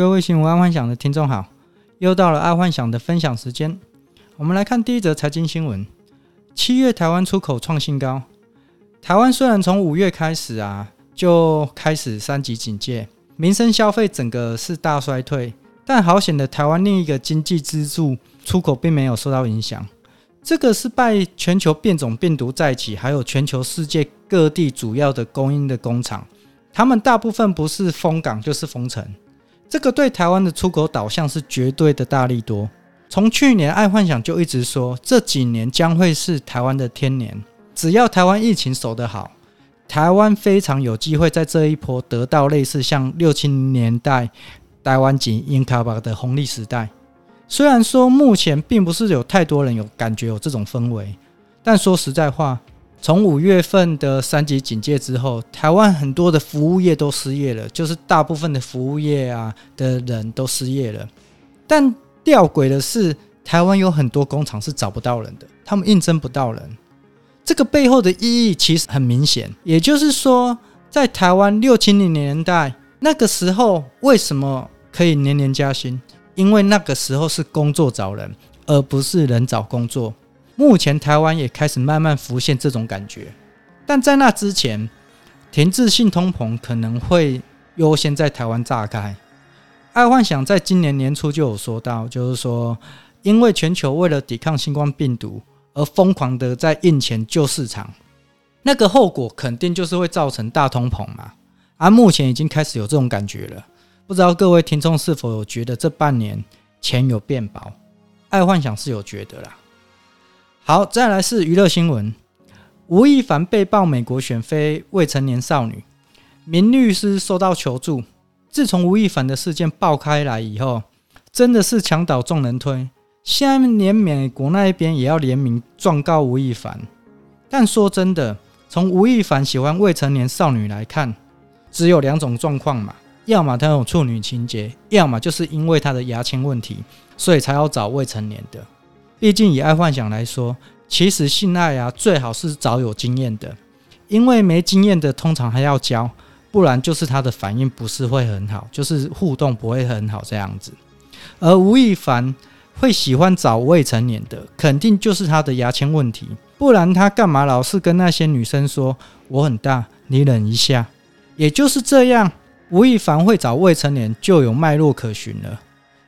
各位新闻爱幻想的听众好，又到了爱幻想的分享时间。我们来看第一则财经新闻：七月台湾出口创新高。台湾虽然从五月开始啊，就开始三级警戒，民生消费整个是大衰退，但好险的台湾另一个经济支柱出口并没有受到影响。这个是拜全球变种病毒再起，还有全球世界各地主要的供应的工厂，他们大部分不是封港就是封城，这个对台湾的出口导向是绝对的大力多。从去年爱幻想就一直说，这几年将会是台湾的天年，只要台湾疫情守得好，台湾非常有机会在这一波得到类似像六七年代台湾及英卡巴的红利时代。虽然说目前并不是有太多人有感觉有这种氛围，但说实在话，从五月份的三级警戒之后，台湾很多的服务业都失业了，就是大部分的服务业啊的人都失业了。但吊诡的是，台湾有很多工厂是找不到人的，他们应征不到人。这个背后的意义其实很明显，也就是说，在台湾六七零年代那个时候，为什么可以年年加薪？因为那个时候是工作找人，而不是人找工作。目前台湾也开始慢慢浮现这种感觉，但在那之前，停滞性通膨可能会优先在台湾炸开。爱幻想在今年年初就有说到，就是说，因为全球为了抵抗新冠病毒而疯狂的在印钱救市场，那个后果肯定就是会造成大通膨嘛。而目前已经开始有这种感觉了。不知道各位听众是否有觉得这半年钱有变薄？爱幻想是有觉得啦。好，再来是娱乐新闻：吴亦凡被曝美国选妃未成年少女，名律师收到求助。自从吴亦凡的事件爆开来以后，真的是墙倒众人推，现在连美国那一边也要联名状告吴亦凡。但说真的，从吴亦凡喜欢未成年少女来看，只有两种状况嘛。要么他有处女情结，要么就是因为他的牙签问题，所以才要找未成年的。毕竟以爱幻想来说，其实性爱啊最好是找有经验的，因为没经验的通常还要教，不然就是他的反应不是会很好，就是互动不会很好这样子。而吴亦凡会喜欢找未成年的，肯定就是他的牙签问题，不然他干嘛老是跟那些女生说我很大，你忍一下？也就是这样。吴亦凡会找未成年，就有脉络可循了。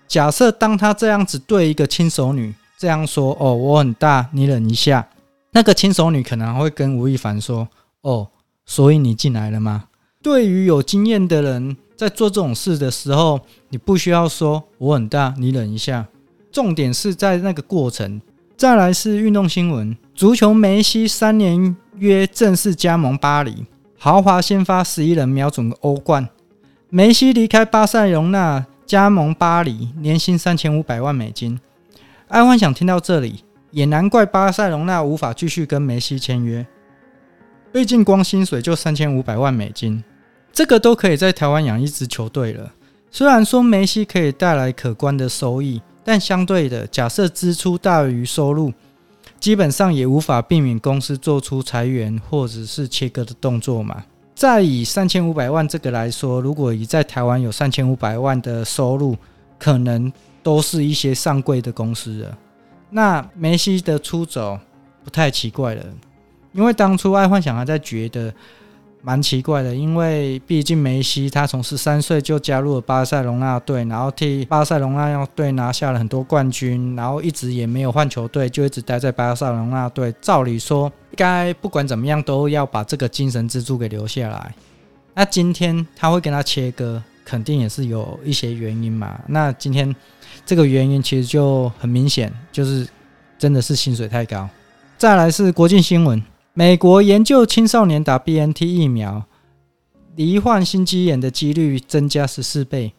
假设当他这样子对一个轻熟女这样说：“哦，我很大，你忍一下。”那个轻熟女可能会跟吴亦凡说：“哦，所以你进来了吗？”对于有经验的人，在做这种事的时候，你不需要说“我很大，你忍一下”。重点是在那个过程。再来是运动新闻：足球梅西三年约正式加盟巴黎，豪华先发十一人瞄准欧冠。梅西离开巴塞隆纳，加盟巴黎，年薪三千五百万美金。爱幻想听到这里，也难怪巴塞隆纳无法继续跟梅西签约。毕竟光薪水就三千五百万美金，这个都可以在台湾养一支球队了。虽然说梅西可以带来可观的收益，但相对的，假设支出大于收入，基本上也无法避免公司做出裁员或者是切割的动作嘛。再以三千五百万这个来说，如果以在台湾有三千五百万的收入，可能都是一些上柜的公司了。那梅西的出走不太奇怪了，因为当初爱幻想还在觉得。蛮奇怪的，因为毕竟梅西他从十三岁就加入了巴塞隆纳队，然后替巴塞隆纳队拿下了很多冠军，然后一直也没有换球队，就一直待在巴塞隆纳队。照理说，该不管怎么样都要把这个精神支柱给留下来。那今天他会跟他切割，肯定也是有一些原因嘛。那今天这个原因其实就很明显，就是真的是薪水太高。再来是国际新闻。美国研究青少年打 BNT 疫苗，罹患心肌炎的几率增加十四倍。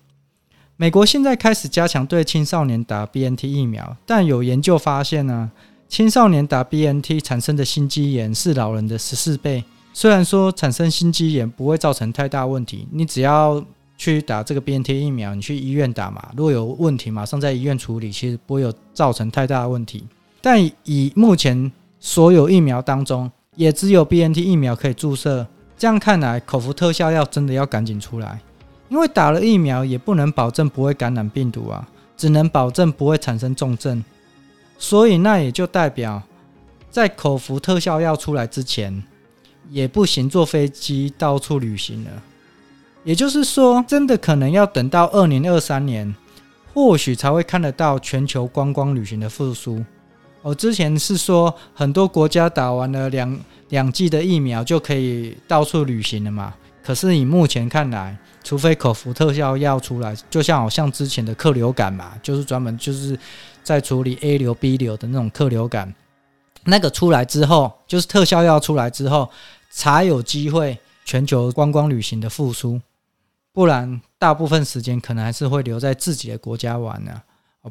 美国现在开始加强对青少年打 BNT 疫苗，但有研究发现呢，青少年打 BNT 产生的心肌炎是老人的十四倍。虽然说产生心肌炎不会造成太大问题，你只要去打这个 BNT 疫苗，你去医院打嘛，如果有问题马上在医院处理，其实不会有造成太大的问题。但以目前所有疫苗当中，也只有 BNT 疫苗可以注射，这样看来，口服特效药真的要赶紧出来，因为打了疫苗也不能保证不会感染病毒啊，只能保证不会产生重症。所以那也就代表，在口服特效药出来之前，也不行坐飞机到处旅行了。也就是说，真的可能要等到二零二三年，或许才会看得到全球观光旅行的复苏。我之前是说，很多国家打完了两两剂的疫苗就可以到处旅行了嘛。可是以目前看来，除非口服特效药出来，就像好像之前的克流感嘛，就是专门就是在处理 A 流、B 流的那种克流感，那个出来之后，就是特效药出来之后，才有机会全球观光旅行的复苏。不然，大部分时间可能还是会留在自己的国家玩呢。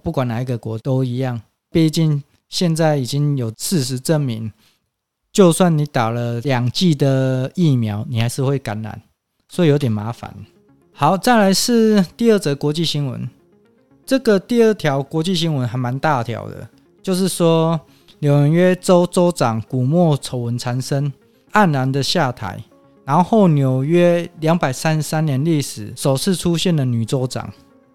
不管哪一个国都一样，毕竟现在已经有事实证明。就算你打了两剂的疫苗，你还是会感染，所以有点麻烦。好，再来是第二则国际新闻。这个第二条国际新闻还蛮大条的，就是说纽约州州长古莫丑闻缠身，黯然的下台。然后纽约两百三十三年历史首次出现了女州长。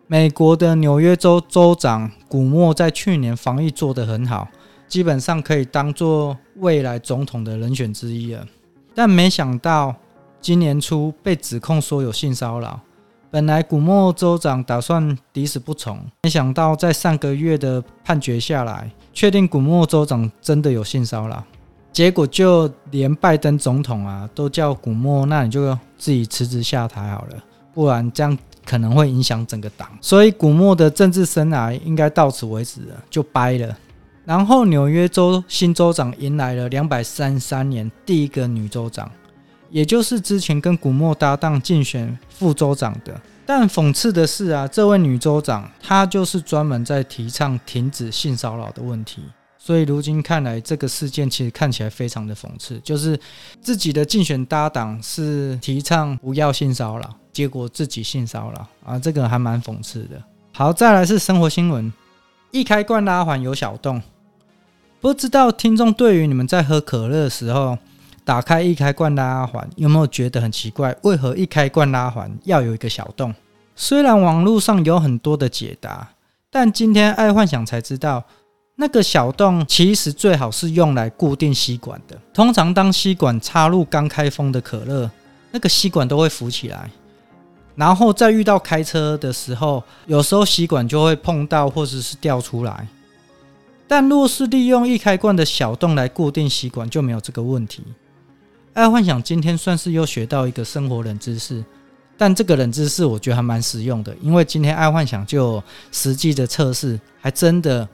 美国的纽约州州长古莫在去年防疫做得很好。基本上可以当做未来总统的人选之一了，但没想到今年初被指控说有性骚扰。本来古莫州长打算抵死不从，没想到在上个月的判决下来，确定古莫州长真的有性骚扰。结果就连拜登总统啊都叫古莫，那你就自己辞职下台好了，不然这样可能会影响整个党。所以古莫的政治生涯应该到此为止了，就掰了。然后，纽约州新州长迎来了两百三十三年第一个女州长，也就是之前跟古莫搭档竞选副州长的。但讽刺的是啊，这位女州长她就是专门在提倡停止性骚扰的问题。所以如今看来，这个事件其实看起来非常的讽刺，就是自己的竞选搭档是提倡不要性骚扰，结果自己性骚扰啊，这个还蛮讽刺的。好，再来是生活新闻，易开罐拉环有小洞。不知道听众对于你们在喝可乐的时候打开易开罐拉环有没有觉得很奇怪？为何易开罐拉环要有一个小洞？虽然网络上有很多的解答，但今天爱幻想才知道，那个小洞其实最好是用来固定吸管的。通常当吸管插入刚开封的可乐，那个吸管都会浮起来，然后再遇到开车的时候，有时候吸管就会碰到或者是掉出来。但若是利用易开罐的小洞来固定吸管，就没有这个问题。爱幻想今天算是又学到一个生活冷知识，但这个冷知识我觉得还蛮实用的，因为今天爱幻想就实际的测试，还真的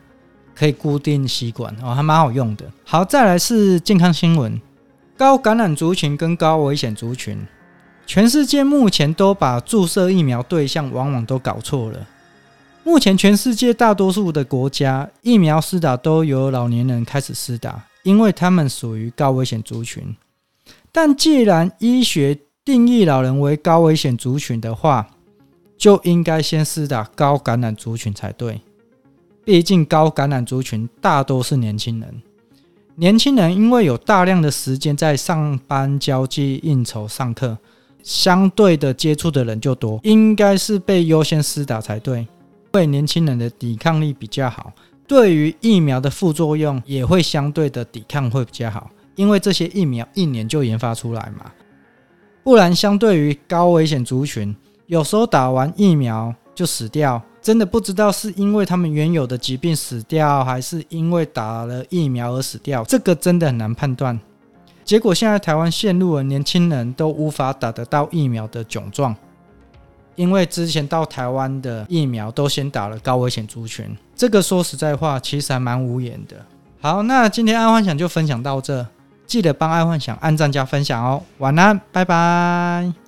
可以固定吸管哦，还蛮好用的。好，再来是健康新闻：高感染族群跟高危险族群，全世界目前都把注射疫苗对象往往都搞错了。目前，全世界大多数的国家疫苗施打都由老年人开始施打，因为他们属于高危险族群。但既然医学定义老人为高危险族群的话，就应该先施打高感染族群才对。毕竟，高感染族群大多是年轻人。年轻人因为有大量的时间在上班、交际、应酬、上课，相对的接触的人就多，应该是被优先施打才对。对年轻人的抵抗力比较好，对于疫苗的副作用也会相对的抵抗会比较好，因为这些疫苗一年就研发出来嘛。不然，相对于高危险族群，有时候打完疫苗就死掉，真的不知道是因为他们原有的疾病死掉，还是因为打了疫苗而死掉，这个真的很难判断。结果现在台湾陷入了年轻人都无法打得到疫苗的窘状。因为之前到台湾的疫苗都先打了高危险族群，这个说实在话，其实还蛮无言的。好，那今天爱幻想就分享到这，记得帮爱幻想按赞加分享哦。晚安，拜拜。